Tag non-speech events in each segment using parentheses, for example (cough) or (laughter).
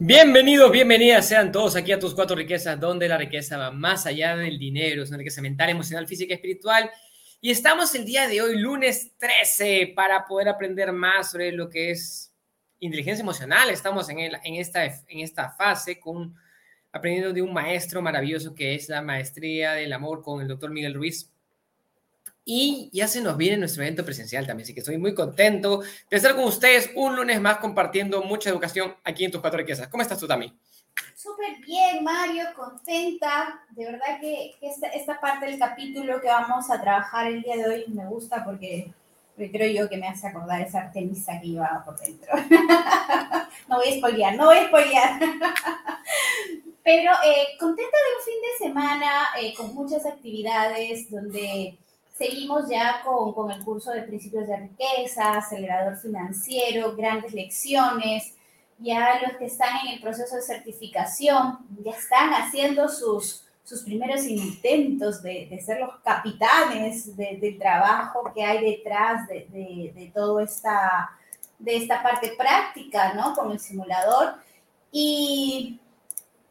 Bienvenidos, bienvenidas sean todos aquí a tus cuatro riquezas, donde la riqueza va más allá del dinero, es una riqueza mental, emocional, física espiritual. Y estamos el día de hoy, lunes 13, para poder aprender más sobre lo que es inteligencia emocional. Estamos en, esta, fase aprendiendo de un maestro maravilloso que es la maestría del amor con el doctor Miguel Ruiz. Y ya se nos viene nuestro evento presencial también, así que estoy muy contento de estar con ustedes un lunes más compartiendo mucha educación aquí en tus cuatro riquezas. ¿Cómo estás tú también? Súper bien, Mario, contenta. De verdad que esta, esta, parte del capítulo que vamos a trabajar el día de hoy me gusta porque, creo yo que me hace acordar esa Artemisa que iba por dentro. (laughs) no voy a spoilear, no voy a spoilear. (laughs) Pero eh, contenta de un fin de semana eh, con muchas actividades donde Seguimos ya con, con, el curso de principios de riqueza, acelerador financiero, grandes lecciones. Ya los que están en el proceso de certificación ya están haciendo sus, sus primeros intentos de, de ser los capitanes de, del trabajo que hay detrás de, de, de toda esta, de esta parte práctica, ¿no? Con el simulador. Y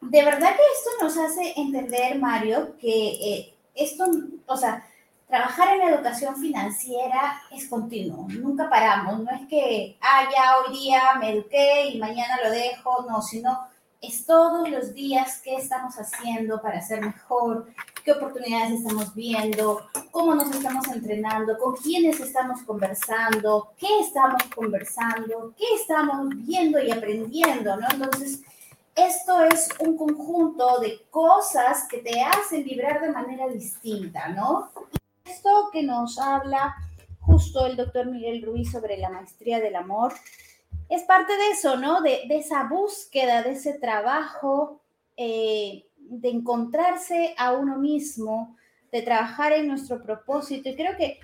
de verdad que esto nos hace entender, Mario, que eh, esto, o sea, trabajar en la educación financiera es continuo, nunca paramos, no es que, ah, ya hoy día me eduqué y mañana lo dejo, no, sino es todos los días qué estamos haciendo para ser mejor, qué oportunidades estamos viendo, cómo nos estamos entrenando, con quiénes estamos conversando, qué estamos conversando, qué estamos viendo y aprendiendo, ¿no? Entonces, esto es un conjunto de cosas que te hacen vibrar de manera distinta, ¿no? Esto que nos habla justo el doctor Miguel Ruiz sobre la maestría del amor es parte de eso, ¿no? De, esa búsqueda, de ese trabajo, eh, de encontrarse a uno mismo, de trabajar en nuestro propósito. Y creo que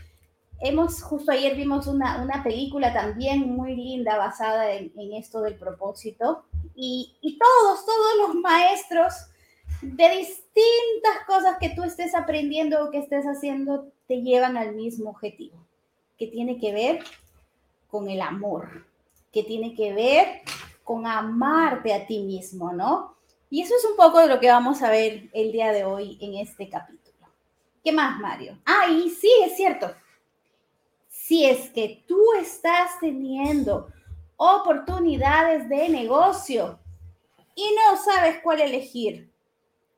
hemos, justo ayer vimos una, una película también muy linda basada en, esto del propósito. Y, todos, todos los maestros de distintas cosas que tú estés aprendiendo o que estés haciendo te llevan al mismo objetivo, que tiene que ver con el amor, que tiene que ver con amarte a ti mismo, ¿no? Y eso es un poco de lo que vamos a ver el día de hoy en este capítulo. ¿Qué más, Mario? Ah, y sí, es cierto. Si es que tú estás teniendo oportunidades de negocio y no sabes cuál elegir,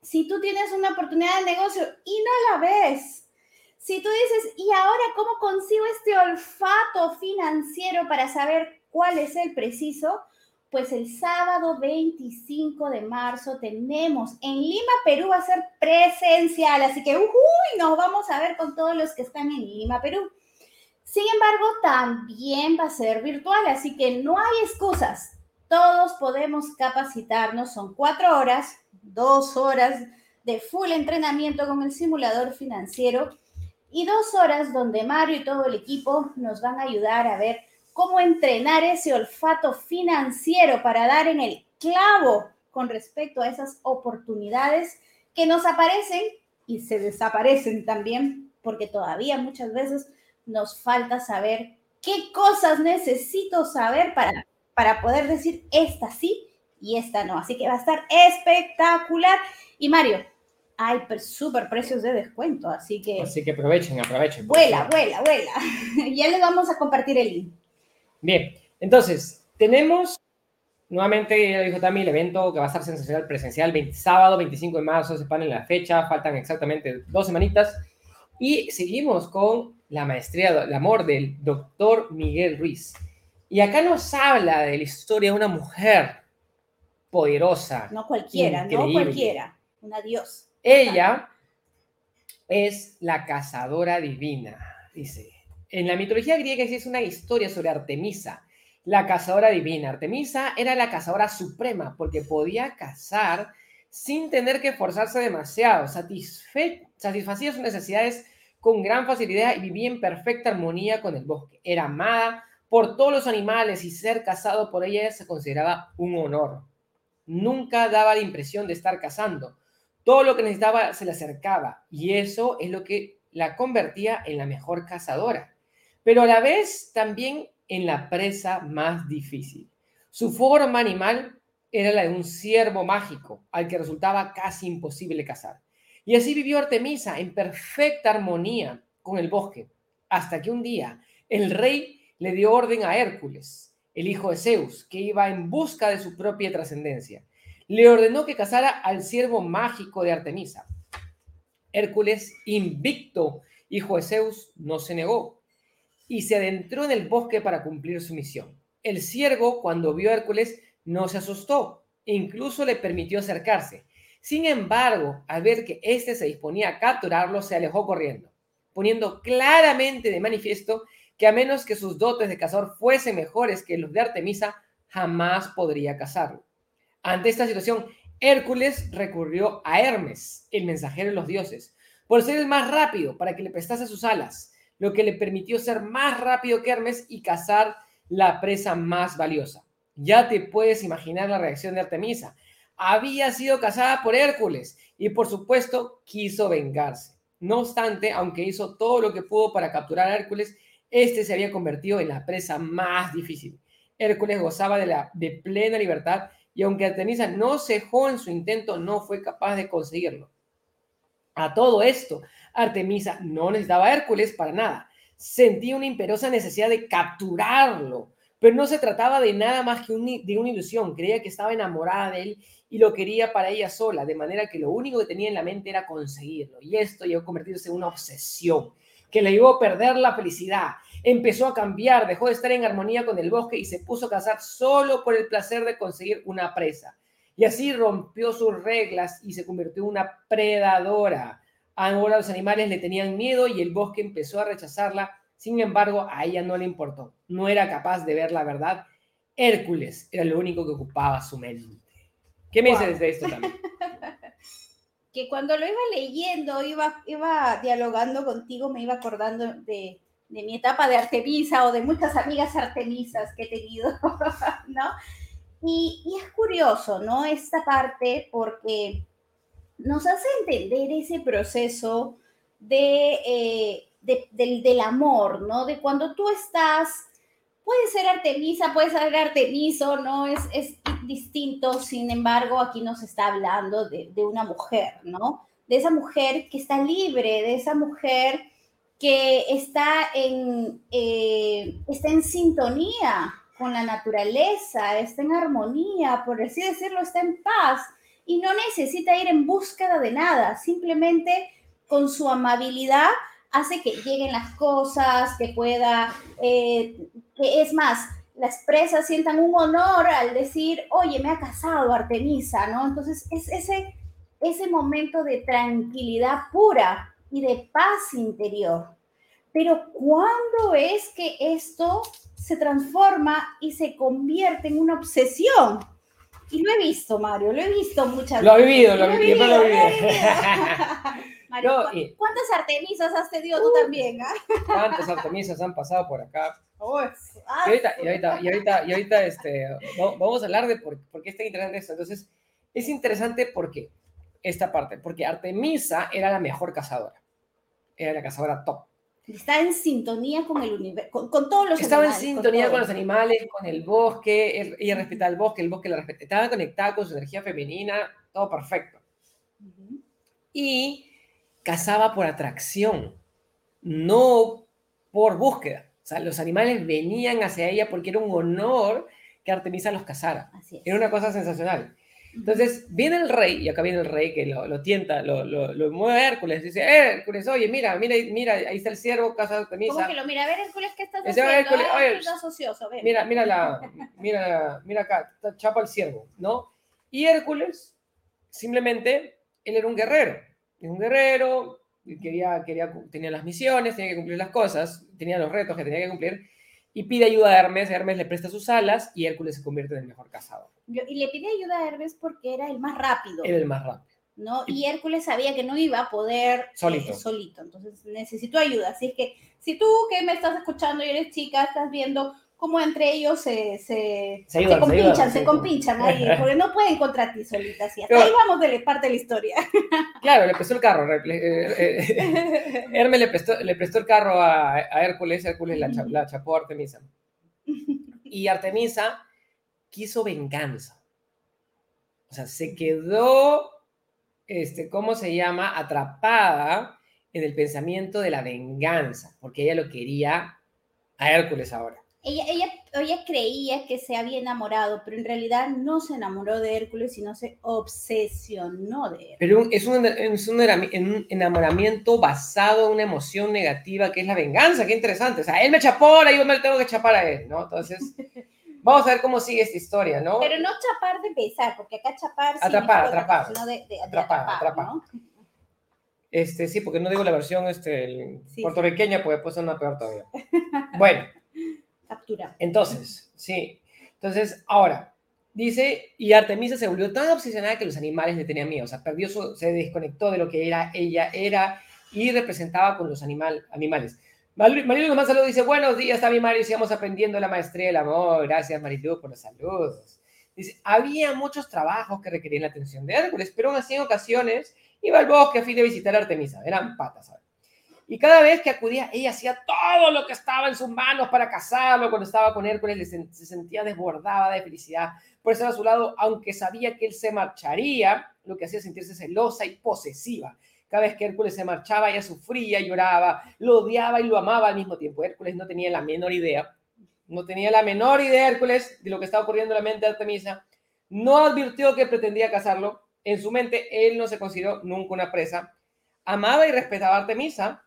si tú tienes una oportunidad de negocio y no la ves, si tú dices, ¿y ahora cómo consigo este olfato financiero para saber cuál es el preciso? Pues el sábado 25 de marzo tenemos en Lima, Perú, va a ser presencial, así que uy, nos vamos a ver con todos los que están en Lima, Perú. Sin embargo, también va a ser virtual, así que no hay excusas. Todos podemos capacitarnos, son cuatro horas, dos horas de full entrenamiento con el simulador financiero y dos horas donde Mario y todo el equipo nos van a ayudar a ver cómo entrenar ese olfato financiero para dar en el clavo con respecto a esas oportunidades que nos aparecen y se desaparecen también, porque todavía muchas veces nos falta saber qué cosas necesito saber para para poder decir esta sí y esta no. Así que va a estar espectacular. Y Mario, hay súper precios de descuento, así que... Así que aprovechen, aprovechen. Vuela, vuela, vuela. (laughs) ya les vamos a compartir el link. Bien, entonces, tenemos nuevamente, ya dijo también, el evento que va a estar sensacional presencial, sábado 25 de marzo, se en la fecha, faltan exactamente dos semanitas. Y seguimos con la maestría del amor del doctor Miguel Ruiz. Y acá nos habla de la historia de una mujer poderosa. No cualquiera, no cualquiera, una diosa. Ella es la cazadora divina, dice. En la mitología griega existe una historia sobre Artemisa, la cazadora divina. Artemisa era la cazadora suprema porque podía cazar sin tener que esforzarse demasiado. satisfacía sus necesidades con gran facilidad y vivía en perfecta armonía con el bosque. Era amada por todos los animales y ser cazado por ella se consideraba un honor. Nunca daba la impresión de estar cazando. Todo lo que necesitaba se le acercaba y eso es lo que la convertía en la mejor cazadora, pero a la vez también en la presa más difícil. Su forma animal era la de un ciervo mágico al que resultaba casi imposible cazar. Y así vivió Artemisa en perfecta armonía con el bosque, hasta que un día el rey le dio orden a Hércules, el hijo de Zeus, que iba en busca de su propia trascendencia. Le ordenó que cazara al ciervo mágico de Artemisa. Hércules, invicto, hijo de Zeus, no se negó y se adentró en el bosque para cumplir su misión. El ciervo, cuando vio a Hércules, no se asustó, incluso le permitió acercarse. Sin embargo, al ver que éste se disponía a capturarlo, se alejó corriendo, poniendo claramente de manifiesto que a menos que sus dotes de cazador fuesen mejores que los de Artemisa, jamás podría cazarlo. Ante esta situación, Hércules recurrió a Hermes, el mensajero de los dioses, por ser el más rápido para que le prestase sus alas, lo que le permitió ser más rápido que Hermes y cazar la presa más valiosa. Ya te puedes imaginar la reacción de Artemisa. Había sido cazada por Hércules y por supuesto quiso vengarse. No obstante, aunque hizo todo lo que pudo para capturar a Hércules, este se había convertido en la presa más difícil. Hércules gozaba de, la, de plena libertad y aunque Artemisa no cejó en su intento, no fue capaz de conseguirlo. A todo esto, Artemisa no necesitaba a Hércules para nada. Sentía una imperiosa necesidad de capturarlo, pero no se trataba de nada más que de una ilusión. Creía que estaba enamorada de él y lo quería para ella sola, de manera que lo único que tenía en la mente era conseguirlo. Y esto llegó a convertirse en una obsesión que le llevó a perder la felicidad empezó a cambiar, dejó de estar en armonía con el bosque y se puso a cazar solo por el placer de conseguir una presa. Y así rompió sus reglas y se convirtió en una predadora. Ahora los animales le tenían miedo y el bosque empezó a rechazarla. Sin embargo, a ella no le importó. No era capaz de ver la verdad. Hércules era lo único que ocupaba su mente. ¿Qué me dices de esto también? (laughs) que cuando lo iba leyendo, iba, iba dialogando contigo, me iba acordando de, de mi etapa de Artemisa o de muchas amigas artemisas que he tenido, (laughs) ¿no? Y, es curioso, ¿no? Esta parte porque nos hace entender ese proceso de, eh, del, amor, ¿no? De cuando tú estás, puede ser Artemisa, puede ser Artemiso, ¿no? Es, es distinto, sin embargo, aquí nos está hablando de, de una mujer, ¿no? De esa mujer que está libre, de esa mujer que está en, eh, está en sintonía con la naturaleza, está en armonía, por así decirlo, está en paz y no necesita ir en búsqueda de nada, simplemente con su amabilidad hace que lleguen las cosas, que pueda, eh, que es más, las presas sientan un honor al decir, oye, me ha casado Artemisa, ¿no? Entonces es ese, ese momento de tranquilidad pura y de paz interior. Pero ¿cuándo es que esto se transforma y se convierte en una obsesión? Y lo he visto, Mario, lo he visto muchas veces. Lo he vivido, lo he vivido. Lo he vivido. (laughs) Mario, ¿cuántas artemisas has tenido tú también? Ah? ¿Cuántas artemisas han pasado por acá? Y ahorita, y ahorita, y ahorita, y ahorita este, vamos a hablar de por, por qué está interesante esto. Entonces, es interesante porque esta parte, porque Artemisa era la mejor cazadora era la cazadora top. Está en sintonía con el universo, con, todos los Estaba en sintonía con, los animales, con el bosque, ella respetaba el bosque, el bosque la respetaba, estaba conectada con su energía femenina, todo perfecto. Y cazaba por atracción, no por búsqueda. Sea, los animales venían hacia ella porque era un honor que Artemisa los cazara. Era una cosa sensacional. Entonces viene el rey, y acá viene el rey que lo, tienta, lo, lo, mueve a Hércules, dice, Hércules, oye, mira, mira, mira, ahí está el ciervo, casa de misa. ¿Cómo que lo mira? A ver, Hércules, ¿qué estás haciendo? Hércules, oye, ocioso, Mira, mira, la, (laughs) mira, mira acá, chapa el ciervo, ¿no? Y Hércules, simplemente, él era un guerrero, un guerrero, quería, quería, tenía las misiones, tenía que cumplir las cosas, tenía los retos que tenía que cumplir, y pide ayuda a Hermes, Hermes le presta sus alas y Hércules se convierte en el mejor cazador. Y le pide ayuda a Hermes porque era el más rápido. Era el más rápido. ¿no? Y Hércules sabía que no iba a poder solito. Eh, solito, entonces necesito ayuda. Así que si tú que me estás escuchando y eres chica, estás viendo cómo entre ellos se, se, se, compinchan, se, compinchan ahí, (laughs) porque no pueden contra ti solitas. Y hasta ahí vamos de parte de la historia. (laughs) Claro, le prestó el carro. Eh, eh, Hermes le prestó, le prestó el carro a, a Hércules, Hércules la, la chapó a Artemisa. (laughs) Y Artemisa quiso venganza. O sea, se quedó, este, ¿cómo se llama? Atrapada en el pensamiento de la venganza, porque ella lo quería a Hércules ahora. Ella, ella, ella creía que se había enamorado, pero en realidad no se enamoró de Hércules, sino se obsesionó de él. Pero es un, es un enamoramiento basado en una emoción negativa que es la venganza. Qué interesante. O sea, él me chapó, ahora yo me tengo que chapar a él, ¿no? Entonces, (laughs) vamos a ver cómo sigue esta historia, ¿no? Pero no chapar de besar, porque acá chapar. Atrapar, atrapar. De, de, atrapar, atrapar. ¿no? Este, sí, porque no digo la versión este, sí, puertorriqueña, pues puede ser una peor todavía. Bueno. Captura. Entonces, sí. Entonces, ahora, dice, y Artemisa se volvió tan obsesionada que los animales le tenían miedo. O sea, perdió su, se desconectó de lo que era ella, era y representaba con los animal, animales. Marilu Gonzalo dice, buenos días, Tami Mario, sigamos aprendiendo la maestría del amor. Gracias, Marilu, por los saludos. Dice, había muchos trabajos que requerían la atención de Hércules, pero aún así en ocasiones iba al bosque a fin de visitar a Artemisa. Eran patas, ¿sabes? Y cada vez que acudía, ella hacía todo lo que estaba en sus manos para casarlo. Cuando estaba con Hércules, se sentía desbordada de felicidad por estar a su lado, aunque sabía que él se marcharía, lo que hacía sentirse celosa y posesiva. Cada vez que Hércules se marchaba, ella sufría, lloraba, lo odiaba y lo amaba al mismo tiempo. Hércules no tenía la menor idea, no tenía la menor idea Hércules de lo que estaba ocurriendo en la mente de Artemisa. No advirtió que pretendía casarlo. En su mente, él no se consideró nunca una presa. Amaba y respetaba a Artemisa,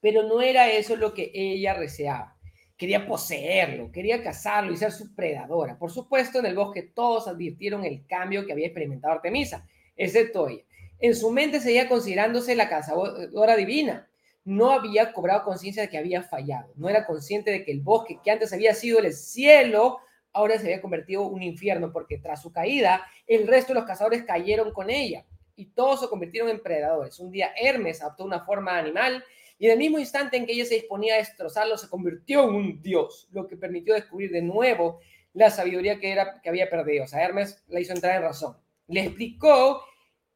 pero no era eso lo que ella deseaba. Quería poseerlo, quería cazarlo y ser su predadora. Por supuesto, en el bosque todos advirtieron el cambio que había experimentado Artemisa, excepto ella. En su mente seguía considerándose la cazadora divina. No había cobrado conciencia de que había fallado. No era consciente de que el bosque que antes había sido el cielo, ahora se había convertido en un infierno, porque tras su caída, el resto de los cazadores cayeron con ella y todos se convirtieron en predadores. Un día Hermes adoptó una forma animal y en el mismo instante en que ella se disponía a destrozarlo, se convirtió en un dios, lo que permitió descubrir de nuevo la sabiduría que, era, que había perdido. O sea, Hermes la hizo entrar en razón. Le explicó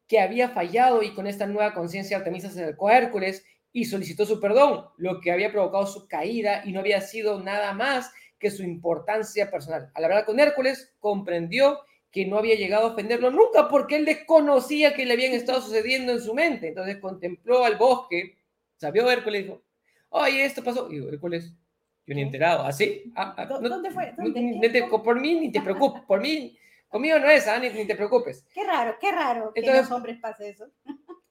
que había fallado y con esta nueva conciencia Artemisa se acercó a Hércules y solicitó su perdón, lo que había provocado su caída y no había sido nada más que su importancia personal. Al hablar con Hércules, comprendió que no había llegado a ofenderlo nunca porque él desconocía que le habían estado sucediendo en su mente. Entonces contempló al bosque vio Hércules y dijo, oye, esto pasó. Y digo, Hércules, yo ni enterado, ¿así? ¿Ah, ah, ¿Dónde fue? por mí ni te preocupes, por mí, conmigo no es, ¿ah? ni, te preocupes. Qué raro, qué raro que entonces, los hombres pase eso.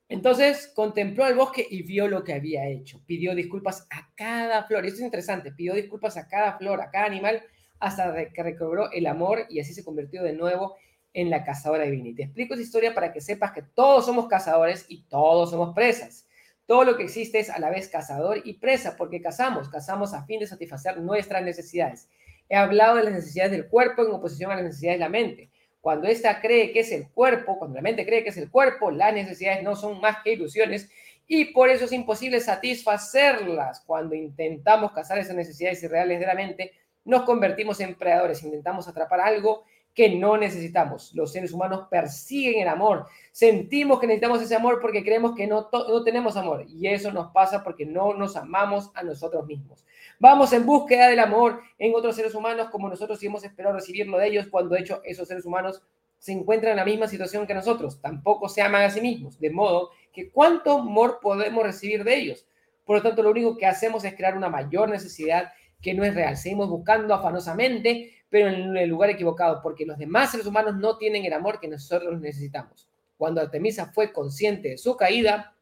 Entonces contempló el bosque y vio lo que había hecho. Pidió disculpas a cada flor. Esto es interesante. Pidió disculpas a cada flor, a cada animal, hasta que recobró el amor y así se convirtió de nuevo en la cazadora divina. Y te explico esa historia para que sepas que todos somos cazadores y todos somos presas. Todo lo que existe es a la vez cazador y presa, porque cazamos, cazamos a fin de satisfacer nuestras necesidades. He hablado de las necesidades del cuerpo en oposición a las necesidades de la mente. Cuando ésta cree que es el cuerpo, cuando la mente cree que es el cuerpo, las necesidades no son más que ilusiones y por eso es imposible satisfacerlas. Cuando intentamos cazar esas necesidades irreales de la mente, nos convertimos en predadores, intentamos atrapar algo que no necesitamos. Los seres humanos persiguen el amor. Sentimos que necesitamos ese amor porque creemos que no, no tenemos amor. Y eso nos pasa porque no nos amamos a nosotros mismos. Vamos en búsqueda del amor en otros seres humanos como nosotros y hemos esperado recibirlo de ellos cuando de hecho esos seres humanos se encuentran en la misma situación que nosotros. Tampoco se aman a sí mismos. De modo que cuánto amor podemos recibir de ellos. Por lo tanto, lo único que hacemos es crear una mayor necesidad que no es real. Seguimos buscando afanosamente pero en el lugar equivocado, porque los demás seres humanos no tienen el amor que nosotros necesitamos. Cuando Artemisa fue consciente de su caída,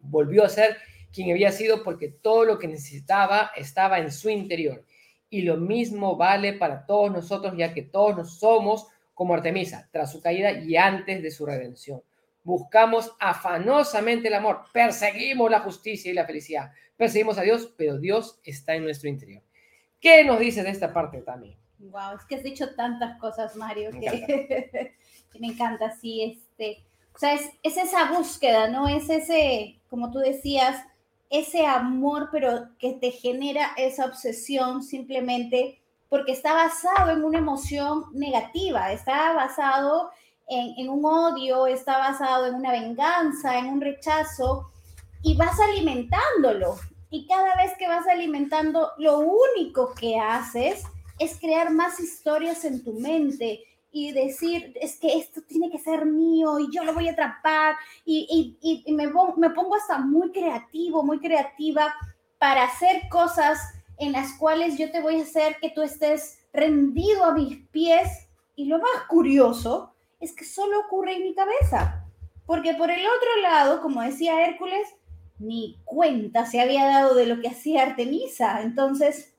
volvió a ser quien había sido porque todo lo que necesitaba estaba en su interior. Y lo mismo vale para todos nosotros, ya que todos nos somos como Artemisa, tras su caída y antes de su redención. Buscamos afanosamente el amor, perseguimos la justicia y la felicidad, perseguimos a Dios, pero Dios está en nuestro interior. ¿Qué nos dice de esta parte también? Wow, es que has dicho tantas cosas, Mario, (laughs) que, me encanta, sí, este, o sea, es, es, esa búsqueda, ¿no? Es ese, como tú decías, ese amor, pero que te genera esa obsesión simplemente porque está basado en una emoción negativa, está basado en, en un odio, está basado en una venganza, en un rechazo, y vas alimentándolo. Y cada vez que vas alimentando, lo único que haces es crear más historias en tu mente y decir, es que esto tiene que ser mío y yo lo voy a atrapar y, y, y me, me pongo hasta muy creativo, muy creativa para hacer cosas en las cuales yo te voy a hacer que tú estés rendido a mis pies. Y lo más curioso es que solo ocurre en mi cabeza. Porque por el otro lado, como decía Hércules, ni cuenta se había dado de lo que hacía Artemisa. Entonces,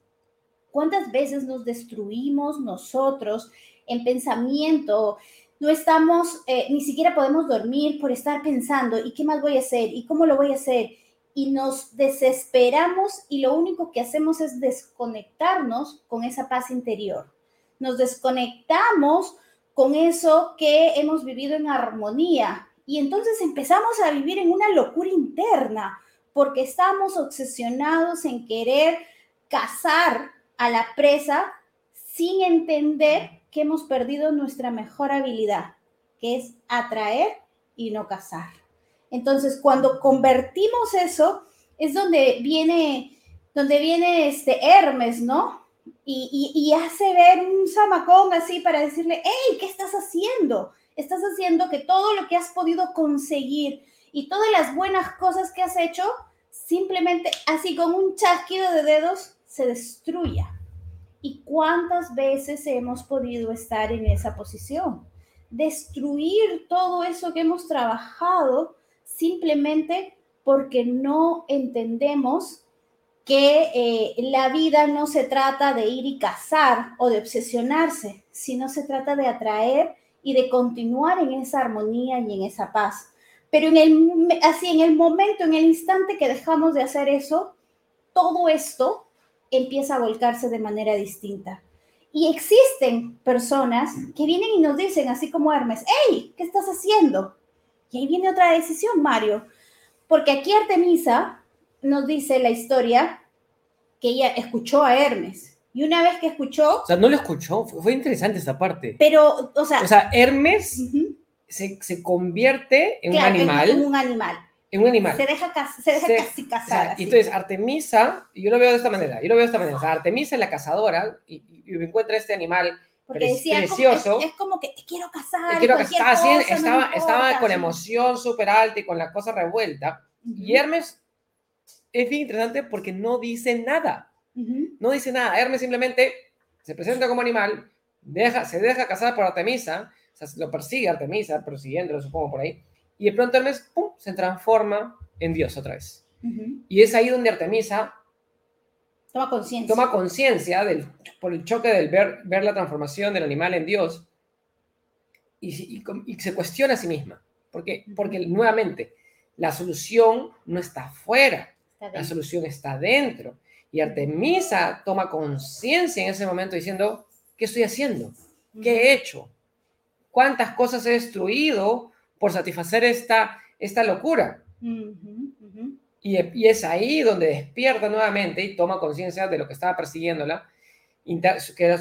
¿cuántas veces nos destruimos nosotros en pensamiento? No estamos, eh, ni siquiera podemos dormir por estar pensando, ¿y qué más voy a hacer? ¿Y cómo lo voy a hacer? y nos desesperamos y lo único que hacemos es desconectarnos con esa paz interior. Nos desconectamos con eso que hemos vivido en armonía y entonces empezamos a vivir en una locura interna porque estamos obsesionados en querer cazar a la presa sin entender que hemos perdido nuestra mejor habilidad, que es atraer y no cazar. Entonces, cuando convertimos eso, es donde viene, donde viene este Hermes, ¿no? Y, y, hace ver un zamacón así para decirle, hey, ¿qué estás haciendo? Estás haciendo que todo lo que has podido conseguir y todas las buenas cosas que has hecho, simplemente así con un chasquido de dedos, se destruya. ¿Y cuántas veces hemos podido estar en esa posición? Destruir todo eso que hemos trabajado simplemente porque no entendemos que eh, la vida no se trata de ir y cazar o de obsesionarse, sino se trata de atraer y de continuar en esa armonía y en esa paz. Pero en el, así, en el momento, en el instante que dejamos de hacer eso, todo esto empieza a volcarse de manera distinta. Y existen personas que vienen y nos dicen, así como Hermes, hey, ¿qué estás haciendo? Y ahí viene otra decisión, Mario, porque aquí Artemisa nos dice la historia que ella escuchó a Hermes. Y una vez que escuchó... O sea, no lo escuchó, fue interesante esa parte. Pero, o sea... O sea, Hermes se, se, convierte en un animal. En un animal. En un animal. Se deja, se deja casi cazar. y entonces Artemisa, y yo lo veo de esta manera, yo lo veo de esta manera. O sea, Artemisa es la cazadora y, y encuentra este animal porque decía, precioso. Es, como que te quiero casar. quiero casar. estaba, estaba con emoción súper alta y con la cosa revuelta. Y Hermes es bien interesante porque no dice nada. No dice nada. Hermes simplemente se presenta como animal, deja, se deja casar por Artemisa, o sea, lo persigue Artemisa, persiguiéndolo, supongo, por ahí. Y de pronto Hermes, ¡pum!, se transforma en Dios otra vez. Y es ahí donde Artemisa Toma conciencia. Toma conciencia por el choque del ver, ver la transformación del animal en Dios y, se cuestiona a sí misma. Porque, porque nuevamente, la solución no está fuera, la solución está dentro. Y Artemisa toma conciencia en ese momento diciendo, ¿qué estoy haciendo? ¿Qué he hecho? ¿Cuántas cosas he destruido por satisfacer esta, esta locura? Y, es ahí donde despierta nuevamente y toma conciencia de lo que estaba persiguiéndola, queda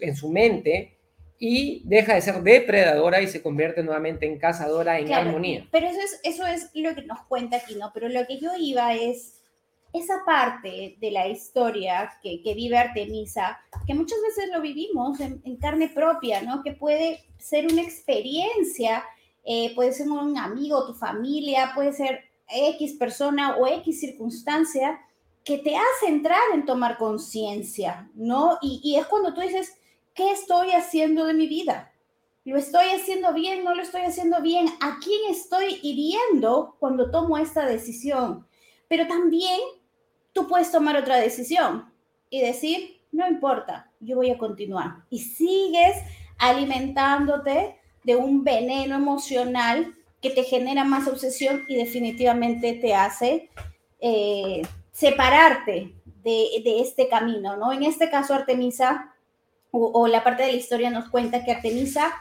en su mente y deja de ser depredadora y se convierte nuevamente en cazadora en armonía. Pero eso es, eso es lo que nos cuenta aquí, ¿no? Pero lo que yo iba es esa parte de la historia que, vive Artemisa, que muchas veces lo vivimos en, carne propia, ¿no? Que puede ser una experiencia, eh, puede ser un amigo, tu familia, puede ser X persona o X circunstancia que te hace entrar en tomar conciencia, ¿no? Y, es cuando tú dices, ¿qué estoy haciendo de mi vida? ¿Lo estoy haciendo bien? ¿No lo estoy haciendo bien? ¿A quién estoy hiriendo cuando tomo esta decisión? Pero también tú puedes tomar otra decisión y decir, no importa, yo voy a continuar. Y sigues alimentándote de un veneno emocional que te genera más obsesión y definitivamente te hace eh, separarte de, este camino, ¿no? En este caso, Artemisa, o, la parte de la historia nos cuenta que Artemisa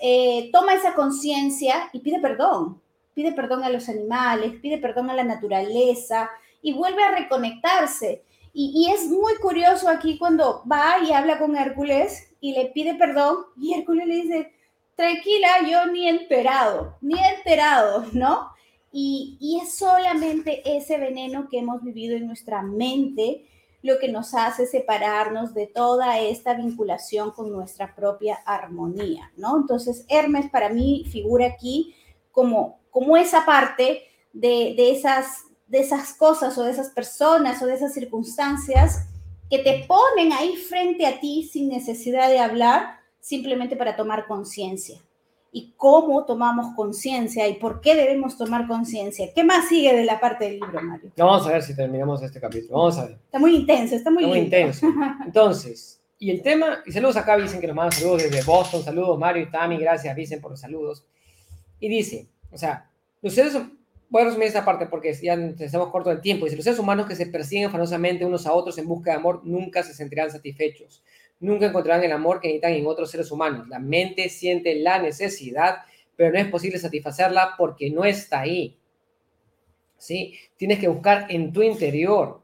eh, toma esa conciencia y pide perdón, pide perdón a los animales, pide perdón a la naturaleza y vuelve a reconectarse. Y, y, es muy curioso aquí cuando va y habla con Hércules y le pide perdón y Hércules le dice, tranquila, yo ni enterado, ni enterado, ¿no? Y, y, es solamente ese veneno que hemos vivido en nuestra mente lo que nos hace separarnos de toda esta vinculación con nuestra propia armonía, ¿no? Entonces, Hermes para mí figura aquí como, como esa parte de, de, esas, de esas cosas o de esas personas o de esas circunstancias que te ponen ahí frente a ti sin necesidad de hablar, simplemente para tomar conciencia. ¿Y cómo tomamos conciencia y por qué debemos tomar conciencia? ¿Qué más sigue de la parte del libro, Mario? Vamos a ver si terminamos este capítulo. Vamos a ver. Está muy intenso, está muy, muy intenso. (laughs) Entonces, y el tema, y saludos acá, dicen que nos mandan saludos desde Boston. Saludos, Mario y Tami, gracias, dicen por los saludos. Y dice, o sea, los seres voy a resumir esta parte porque ya estamos corto del tiempo. Dice, los seres humanos que se persiguen afanosamente unos a otros en busca de amor nunca se sentirán satisfechos. Nunca encontrarán el amor que necesitan en otros seres humanos. La mente siente la necesidad, pero no es posible satisfacerla porque no está ahí. ¿Sí? Tienes que buscar en tu interior.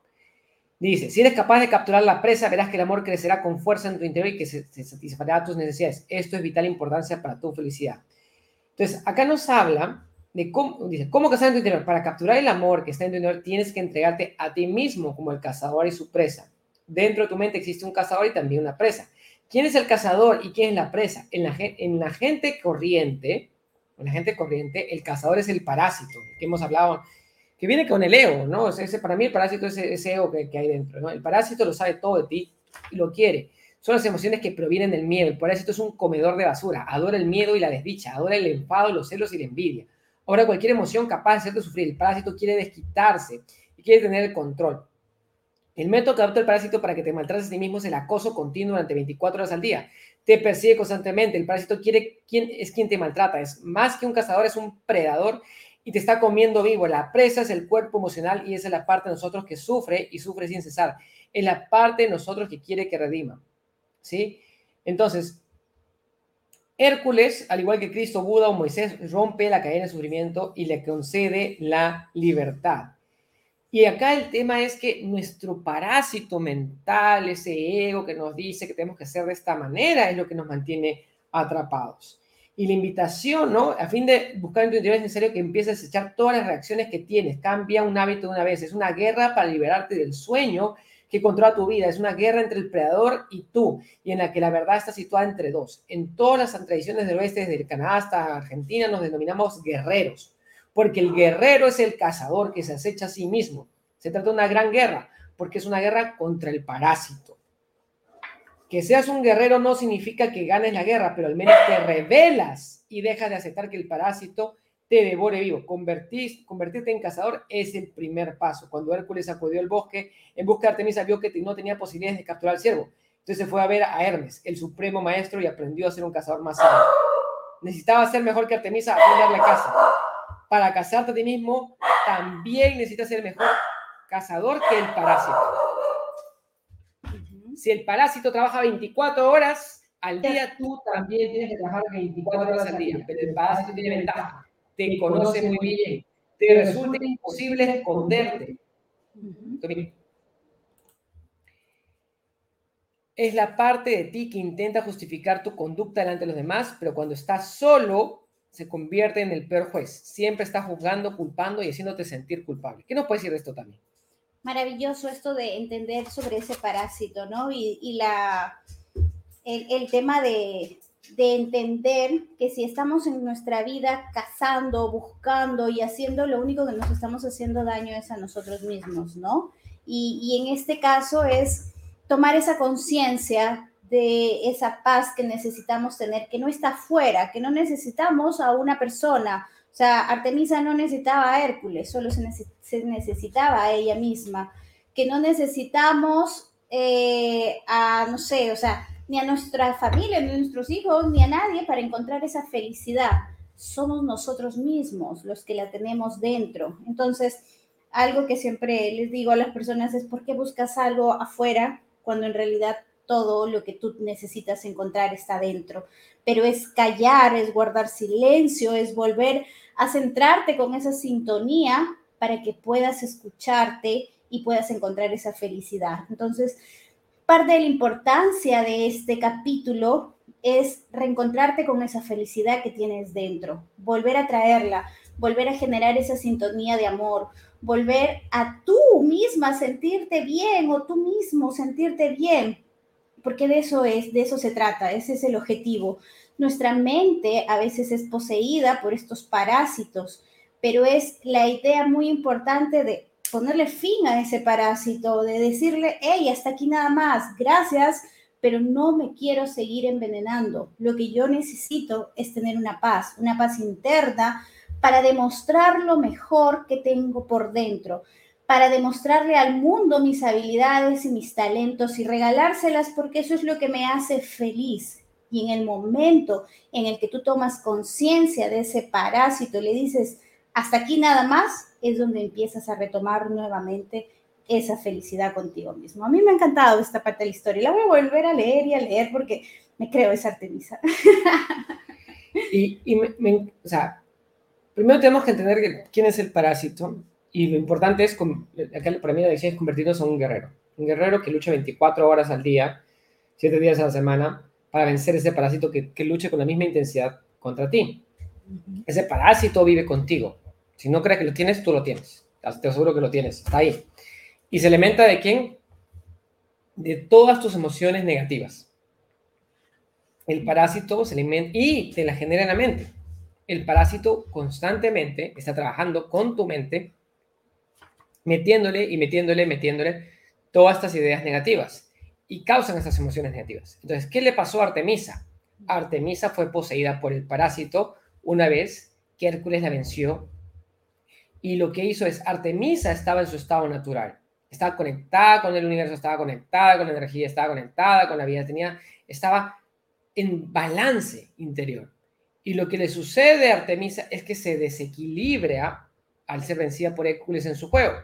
Dice, si eres capaz de capturar la presa, verás que el amor crecerá con fuerza en tu interior y que se, se satisfará tus necesidades. Esto es vital importancia para tu felicidad. Entonces, acá nos habla de cómo, dice, cómo cazar en tu interior. Para capturar el amor que está en tu interior, tienes que entregarte a ti mismo como el cazador y su presa. Dentro de tu mente existe un cazador y también una presa. ¿Quién es el cazador y quién es la presa? En la, en la gente corriente, en la gente corriente, el cazador es el parásito, que hemos hablado, que viene con el ego, ¿no? ese, para mí el parásito es ese, ego que, que hay dentro. El parásito lo sabe todo de ti y lo quiere son las emociones que provienen del miedo. El parásito es un comedor de basura. Adora el miedo y la desdicha. Adora el enfado, los celos y la envidia. Ahora cualquier emoción capaz de hacerte sufrir. El parásito quiere desquitarse y quiere tener el control. El método que adopta el parásito para que te maltrates a ti mismo es el acoso continuo durante 24 horas al día. Te persigue constantemente. El parásito quiere quién es quien te maltrata. Es más que un cazador, es un predador y te está comiendo vivo. La presa es el cuerpo emocional y esa es la parte de nosotros que sufre y sufre sin cesar. Es la parte de nosotros que quiere que redima. ¿Sí? Entonces, Hércules, al igual que Cristo, Buda o Moisés, rompe la cadena de sufrimiento y le concede la libertad. Y acá el tema es que nuestro parásito mental, ese ego que nos dice que tenemos que hacer de esta manera, es lo que nos mantiene atrapados. Y la invitación, ¿no? A fin de buscar en tu interior es necesario que empieces a echar todas las reacciones que tienes. Cambia un hábito de una vez. Es una guerra para liberarte del sueño que controla tu vida. Es una guerra entre el predador y tú, y en la que la verdad está situada entre dos. En todas las tradiciones del oeste, desde el Canadá hasta Argentina, nos denominamos guerreros, porque el guerrero es el cazador que se acecha a sí mismo. Se trata de una gran guerra, porque es una guerra contra el parásito. Que seas un guerrero no significa que ganes la guerra, pero al menos te revelas y dejas de aceptar que el parásito te devore vivo. convertirte en cazador es el primer paso. Cuando Hércules acudió al bosque en busca de Artemisa, vio que no tenía posibilidades de capturar al ciervo. Entonces se fue a ver a Hermes, el supremo maestro, y aprendió a ser un cazador más sabio. Necesitaba ser mejor que Artemisa, aprenderle caza. Para cazarte a ti mismo, también necesitas ser mejor cazador que el parásito. Si el parásito trabaja 24 horas al día, tú también tienes que trabajar 24 horas al día, pero el parásito tiene ventaja. Te conoce muy bien, te resulta imposible esconderte. Es la parte de ti que intenta justificar tu conducta delante de los demás, pero cuando estás solo, se convierte en el peor juez. Siempre está juzgando, culpando y haciéndote sentir culpable. ¿Qué nos puede decir de esto también? Maravilloso esto de entender sobre ese parásito, ¿no? Y, la, el tema de, de entender que si estamos en nuestra vida cazando, buscando y haciendo, lo único que nos estamos haciendo daño es a nosotros mismos, ¿no? Y, en este caso es tomar esa conciencia de esa paz que necesitamos tener, que no está fuera, que no necesitamos a una persona. O sea, Artemisa no necesitaba a Hércules, solo se, necesitaba a ella misma. Que no necesitamos eh, a, no sé, o sea, ni a nuestra familia, ni a nuestros hijos, ni a nadie para encontrar esa felicidad. Somos nosotros mismos los que la tenemos dentro. Entonces, algo que siempre les digo a las personas es, ¿por qué buscas algo afuera cuando en realidad todo lo que tú necesitas encontrar está dentro? Pero es callar, es guardar silencio, es volver a centrarte con esa sintonía para que puedas escucharte y puedas encontrar esa felicidad. Entonces, Parte de la importancia de este capítulo es reencontrarte con esa felicidad que tienes dentro, volver a traerla, volver a generar esa sintonía de amor, volver a tú misma sentirte bien o tú mismo sentirte bien, porque de eso es, de eso se trata, ese es el objetivo. Nuestra mente a veces es poseída por estos parásitos, pero es la idea muy importante de ponerle fin a ese parásito, de decirle, hey, hasta aquí nada más, gracias, pero no me quiero seguir envenenando. Lo que yo necesito es tener una paz, una paz interna para demostrar lo mejor que tengo por dentro, para demostrarle al mundo mis habilidades y mis talentos y regalárselas porque eso es lo que me hace feliz. Y en el momento en el que tú tomas conciencia de ese parásito, le dices, hasta aquí nada más, es donde empiezas a retomar nuevamente esa felicidad contigo mismo. A mí me ha encantado esta parte de la historia. La voy a volver a leer y a leer porque me creo esa Artemisa. (laughs) Y, y me, sea, primero tenemos que entender quién es el parásito y lo importante es, para mí la decisión es convertirnos en un guerrero. Un guerrero que lucha 24 horas al día, 7 días a la semana, para vencer ese parásito que, que luche con la misma intensidad contra ti. Ese parásito vive contigo. Si no crees que lo tienes, tú lo tienes. Te aseguro que lo tienes. Está ahí. ¿Y se alimenta de quién? De todas tus emociones negativas. El parásito se alimenta y te la genera en la mente. El parásito constantemente está trabajando con tu mente, metiéndole y metiéndole, metiéndole todas estas ideas negativas y causan estas emociones negativas. Entonces, ¿qué le pasó a Artemisa? Artemisa fue poseída por el parásito una vez que Hércules la venció y lo que hizo es Artemisa estaba en su estado natural estaba conectada con el universo, estaba conectada con la energía, estaba conectada con la vida, tenía, estaba en balance interior. Y lo que le sucede a Artemisa es que se desequilibra al ser vencida por Hércules en su juego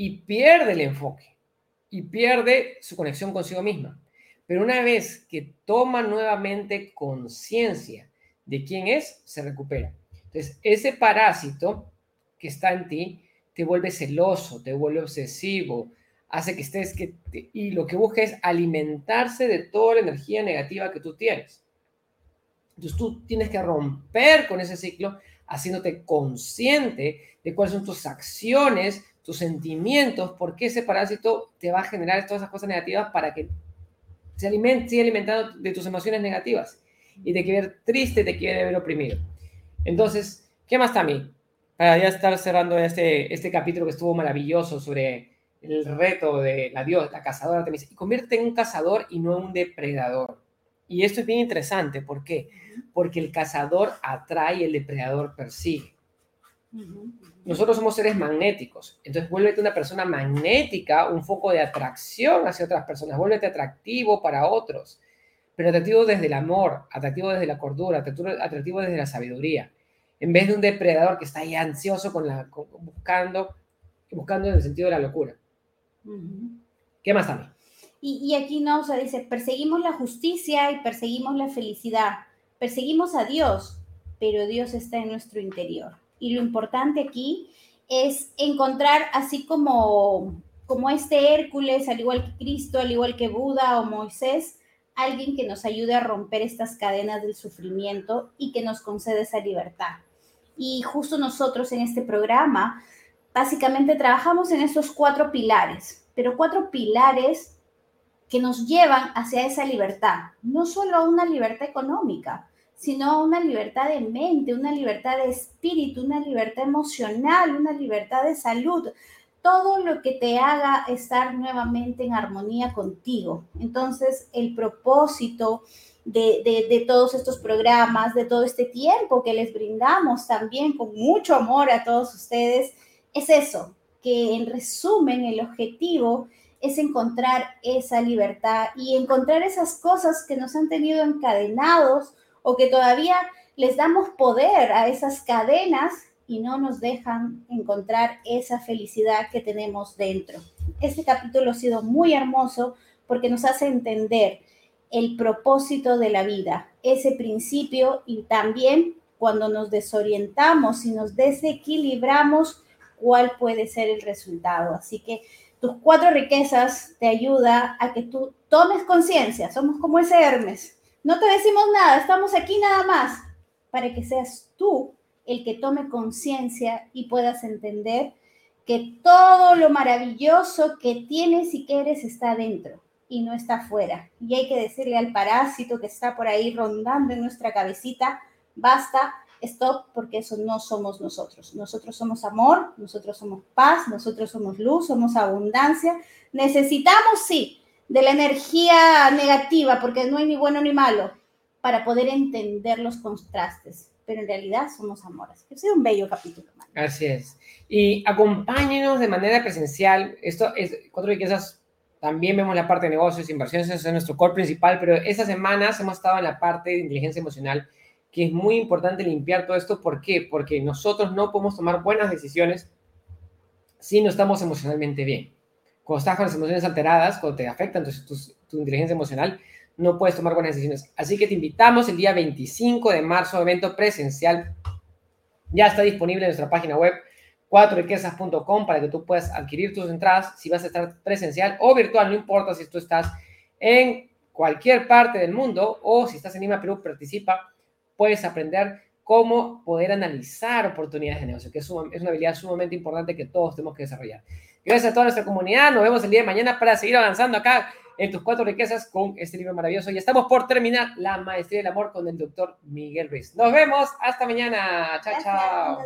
y pierde el enfoque y pierde su conexión consigo misma. Pero una vez que toma nuevamente conciencia de quién es, se recupera. Entonces, ese parásito que está en ti te vuelve celoso, te vuelve obsesivo, hace que estés que y lo que busca es alimentarse de toda la energía negativa que tú tienes. Entonces tú tienes que romper con ese ciclo haciéndote consciente de cuáles son tus acciones, tus sentimientos, porque ese parásito te va a generar todas esas cosas negativas para que se alimente, siga alimentando de tus emociones negativas y te quiere triste, te quiere ver oprimido. Entonces, ¿qué más también? para ya estar cerrando este, este capítulo que estuvo maravilloso sobre el reto de la diosa, la cazadora Artemisa, y convierte en un cazador y no en un depredador. Y esto es bien interesante, ¿por qué? Porque el cazador atrae y el depredador persigue. Nosotros somos seres magnéticos, entonces vuélvete una persona magnética, un foco de atracción hacia otras personas, vuélvete atractivo para otros, pero atractivo desde el amor, atractivo desde la cordura, atractivo desde la sabiduría en vez de un depredador que está ahí ansioso con la, buscando, buscando en el sentido de la locura. ¿Qué más también? Y, y, aquí no, o sea, dice, perseguimos la justicia y perseguimos la felicidad, perseguimos a Dios, pero Dios está en nuestro interior. Y lo importante aquí es encontrar, así como, como este Hércules, al igual que Cristo, al igual que Buda o Moisés, alguien que nos ayude a romper estas cadenas del sufrimiento y que nos concede esa libertad. Y justo nosotros en este programa, básicamente trabajamos en esos cuatro pilares, pero cuatro pilares que nos llevan hacia esa libertad, no solo a una libertad económica, sino una libertad de mente, una libertad de espíritu, una libertad emocional, una libertad de salud, todo lo que te haga estar nuevamente en armonía contigo. Entonces, el propósito de, todos estos programas, de todo este tiempo que les brindamos también con mucho amor a todos ustedes, es eso, que en resumen el objetivo es encontrar esa libertad y encontrar esas cosas que nos han tenido encadenados o que todavía les damos poder a esas cadenas y no nos dejan encontrar esa felicidad que tenemos dentro. Este capítulo ha sido muy hermoso porque nos hace entender el propósito de la vida, ese principio y también cuando nos desorientamos y nos desequilibramos, cuál puede ser el resultado. Así que tus cuatro riquezas te ayuda a que tú tomes conciencia. Somos como ese Hermes. No te decimos nada, estamos aquí nada más para que seas tú el que tome conciencia y puedas entender que todo lo maravilloso que tienes y que eres está dentro y no está afuera. Y hay que decirle al parásito que está por ahí rondando en nuestra cabecita, basta, stop, porque eso no somos nosotros. Nosotros somos amor, nosotros somos paz, nosotros somos luz, somos abundancia. Necesitamos, sí, de la energía negativa, porque no hay ni bueno ni malo, para poder entender los contrastes. Pero en realidad somos amores. Ha un bello capítulo. Así es. Y acompáñenos de manera presencial. Esto es cuatro riquezas. También vemos la parte de negocios, inversiones, eso es nuestro core principal, pero estas semanas hemos estado en la parte de inteligencia emocional, que es muy importante limpiar todo esto. ¿Por qué? Porque nosotros no podemos tomar buenas decisiones si no estamos emocionalmente bien. Cuando estás con las emociones alteradas, cuando te afectan tu, tu inteligencia emocional, no puedes tomar buenas decisiones. Así que te invitamos el día 25 de marzo, evento presencial. Ya está disponible en nuestra página web cuatroriquezas.com para que tú puedas adquirir tus entradas si vas a estar presencial o virtual, no importa si tú estás en cualquier parte del mundo o si estás en Lima, Perú, participa, puedes aprender cómo poder analizar oportunidades de negocio, que es una habilidad sumamente importante que todos tenemos que desarrollar. Gracias a toda nuestra comunidad, nos vemos el día de mañana para seguir avanzando acá en tus cuatro riquezas con este libro maravilloso. Y estamos por terminar la maestría del amor con el doctor Miguel Ruiz. Nos vemos, hasta mañana. Chao, chao.